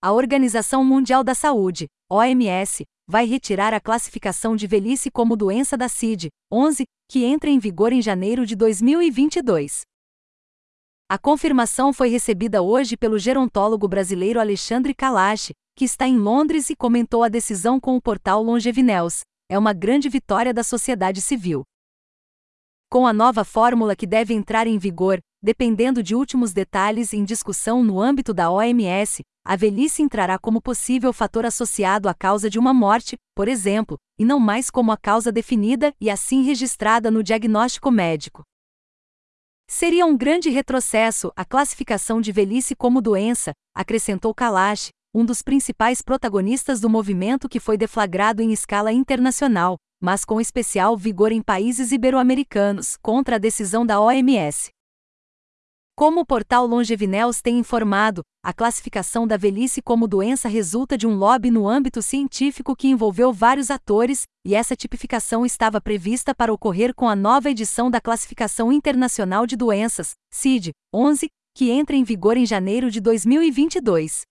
A Organização Mundial da Saúde, OMS, vai retirar a classificação de velhice como doença da CID-11, que entra em vigor em janeiro de 2022. A confirmação foi recebida hoje pelo gerontólogo brasileiro Alexandre Kalash, que está em Londres e comentou a decisão com o portal Longevinews. É uma grande vitória da sociedade civil. Com a nova fórmula que deve entrar em vigor, dependendo de últimos detalhes em discussão no âmbito da OMS, a velhice entrará como possível fator associado à causa de uma morte, por exemplo, e não mais como a causa definida e assim registrada no diagnóstico médico. Seria um grande retrocesso a classificação de velhice como doença, acrescentou Kalash, um dos principais protagonistas do movimento que foi deflagrado em escala internacional, mas com especial vigor em países ibero-americanos, contra a decisão da OMS. Como o portal Longevineus tem informado, a classificação da velhice como doença resulta de um lobby no âmbito científico que envolveu vários atores, e essa tipificação estava prevista para ocorrer com a nova edição da Classificação Internacional de Doenças, CID-11, que entra em vigor em janeiro de 2022.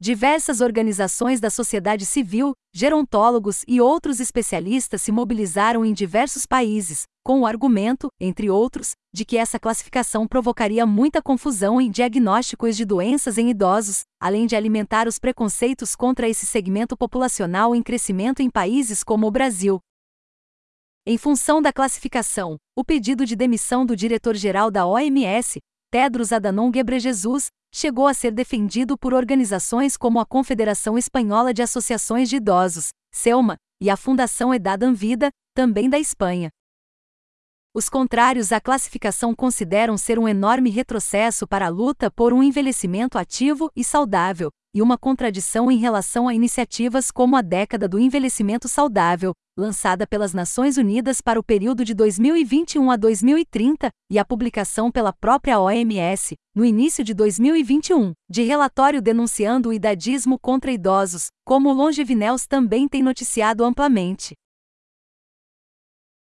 Diversas organizações da sociedade civil, gerontólogos e outros especialistas se mobilizaram em diversos países, com o argumento, entre outros, de que essa classificação provocaria muita confusão em diagnósticos de doenças em idosos, além de alimentar os preconceitos contra esse segmento populacional em crescimento em países como o Brasil. Em função da classificação, o pedido de demissão do diretor-geral da OMS, Tedros Adhanom Ghebreyesus, chegou a ser defendido por organizações como a Confederação Espanhola de Associações de Idosos, CELMA, e a Fundação Edad Vida, também da Espanha. Os contrários à classificação consideram ser um enorme retrocesso para a luta por um envelhecimento ativo e saudável, e uma contradição em relação a iniciativas como a Década do Envelhecimento Saudável, lançada pelas Nações Unidas para o período de 2021 a 2030, e a publicação pela própria OMS, no início de 2021, de relatório denunciando o idadismo contra idosos, como o também tem noticiado amplamente.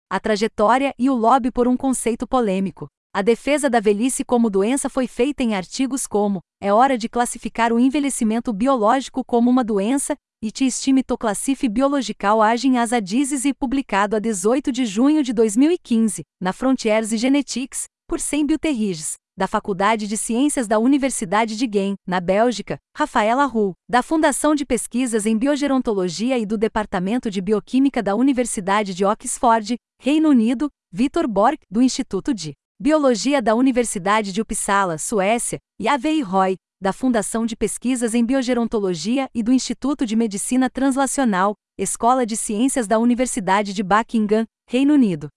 A trajetória e o lobby por um conceito polêmico. A defesa da velhice como doença foi feita em artigos como É hora de classificar o envelhecimento biológico como uma doença e Te estime to classif biological agem as adizes e publicado a 18 de junho de 2015, na Frontiers e Genetics, por Sembio Terriges, da Faculdade de Ciências da Universidade de Ghent, na Bélgica, Rafaela Hu, da Fundação de Pesquisas em Biogerontologia e do Departamento de Bioquímica da Universidade de Oxford, Reino Unido, Vitor Borg, do Instituto de Biologia da Universidade de Uppsala, Suécia, e Avei Roy, da Fundação de Pesquisas em Biogerontologia e do Instituto de Medicina Translacional, Escola de Ciências da Universidade de Buckingham, Reino Unido.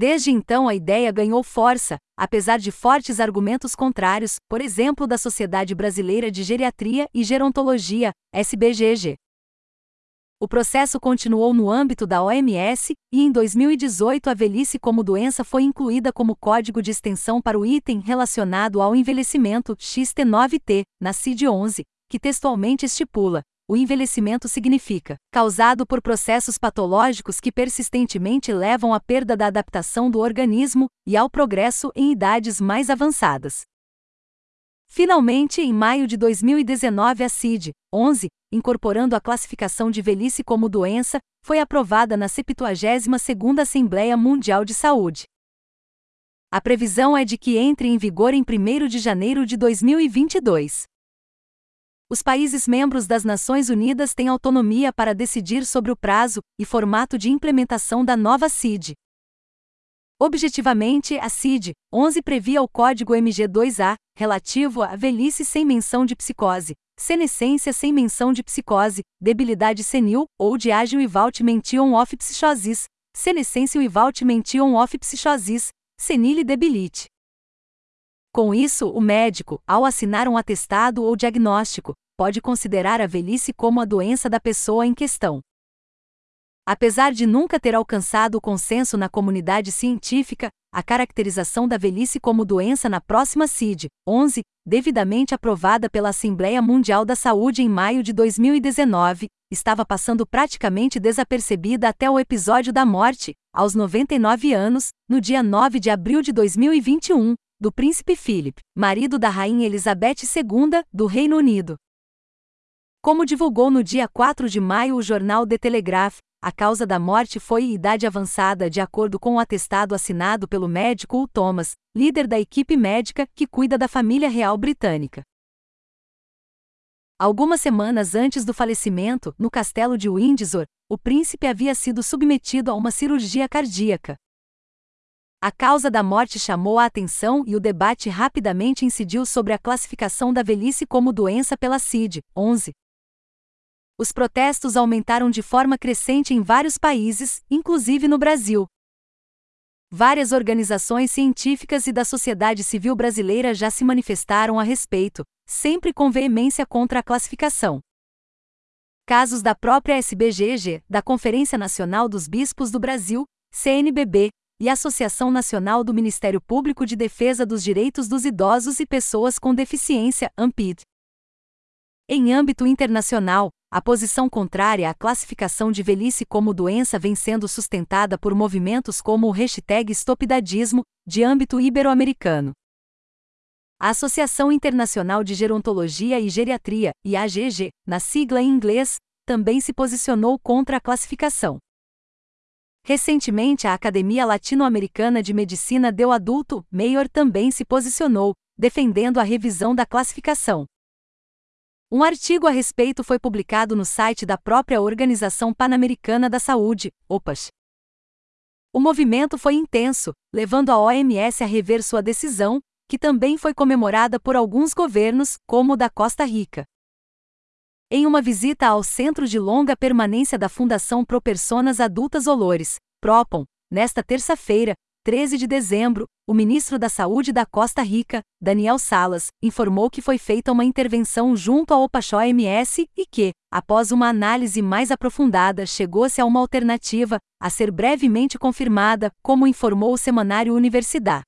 Desde então a ideia ganhou força, apesar de fortes argumentos contrários, por exemplo da Sociedade Brasileira de Geriatria e Gerontologia, SBGG. O processo continuou no âmbito da OMS, e em 2018 a velhice como doença foi incluída como código de extensão para o item relacionado ao envelhecimento XT9T, na CID-11, que textualmente estipula: o envelhecimento significa causado por processos patológicos que persistentemente levam à perda da adaptação do organismo e ao progresso em idades mais avançadas. Finalmente, em maio de 2019, a CID 11, incorporando a classificação de velhice como doença, foi aprovada na 72ª Assembleia Mundial de Saúde. A previsão é de que entre em vigor em 1 de janeiro de 2022. Os países membros das Nações Unidas têm autonomia para decidir sobre o prazo e formato de implementação da nova CID. Objetivamente, a CID 11 previa o código MG2A, relativo à velhice sem menção de psicose, senescência sem menção de psicose, debilidade senil ou de ágil e mention of psichosis, senescência e mention of psichosis, senile debilite. Com isso, o médico, ao assinar um atestado ou diagnóstico, pode considerar a velhice como a doença da pessoa em questão. Apesar de nunca ter alcançado o consenso na comunidade científica, a caracterização da velhice como doença na próxima CID 11, devidamente aprovada pela Assembleia Mundial da Saúde em maio de 2019, estava passando praticamente desapercebida até o episódio da morte, aos 99 anos, no dia 9 de abril de 2021, do príncipe Philip, marido da rainha Elizabeth II, do Reino Unido. Como divulgou no dia 4 de maio o jornal The Telegraph, a causa da morte foi idade avançada, de acordo com o atestado assinado pelo médico Thomas, líder da equipe médica que cuida da família real britânica. Algumas semanas antes do falecimento, no castelo de Windsor, o príncipe havia sido submetido a uma cirurgia cardíaca. A causa da morte chamou a atenção e o debate rapidamente incidiu sobre a classificação da velhice como doença pela CID-11. Os protestos aumentaram de forma crescente em vários países, inclusive no Brasil. Várias organizações científicas e da sociedade civil brasileira já se manifestaram a respeito, sempre com veemência contra a classificação. Casos da própria SBGG, da Conferência Nacional dos Bispos do Brasil, CNBB, e Associação Nacional do Ministério Público de Defesa dos Direitos dos Idosos e Pessoas com Deficiência, AMPID. Em âmbito internacional, a posição contrária à classificação de velhice como doença vem sendo sustentada por movimentos como o hashtag Stopidadismo, de âmbito ibero-americano. A Associação Internacional de Gerontologia e Geriatria, IAGG, na sigla em inglês, também se posicionou contra a classificação. Recentemente, a Academia Latino-Americana de Medicina deu adulto, Mayor também se posicionou, defendendo a revisão da classificação. Um artigo a respeito foi publicado no site da própria Organização Pan-Americana da Saúde, OPAS. O movimento foi intenso, levando a OMS a rever sua decisão, que também foi comemorada por alguns governos, como o da Costa Rica. Em uma visita ao Centro de Longa Permanência da Fundação Pro Personas Adultas Olores, PROPON, nesta terça-feira, 13 de dezembro, o ministro da Saúde da Costa Rica, Daniel Salas, informou que foi feita uma intervenção junto ao Opachó MS e que, após uma análise mais aprofundada, chegou-se a uma alternativa, a ser brevemente confirmada, como informou o semanário Universidade.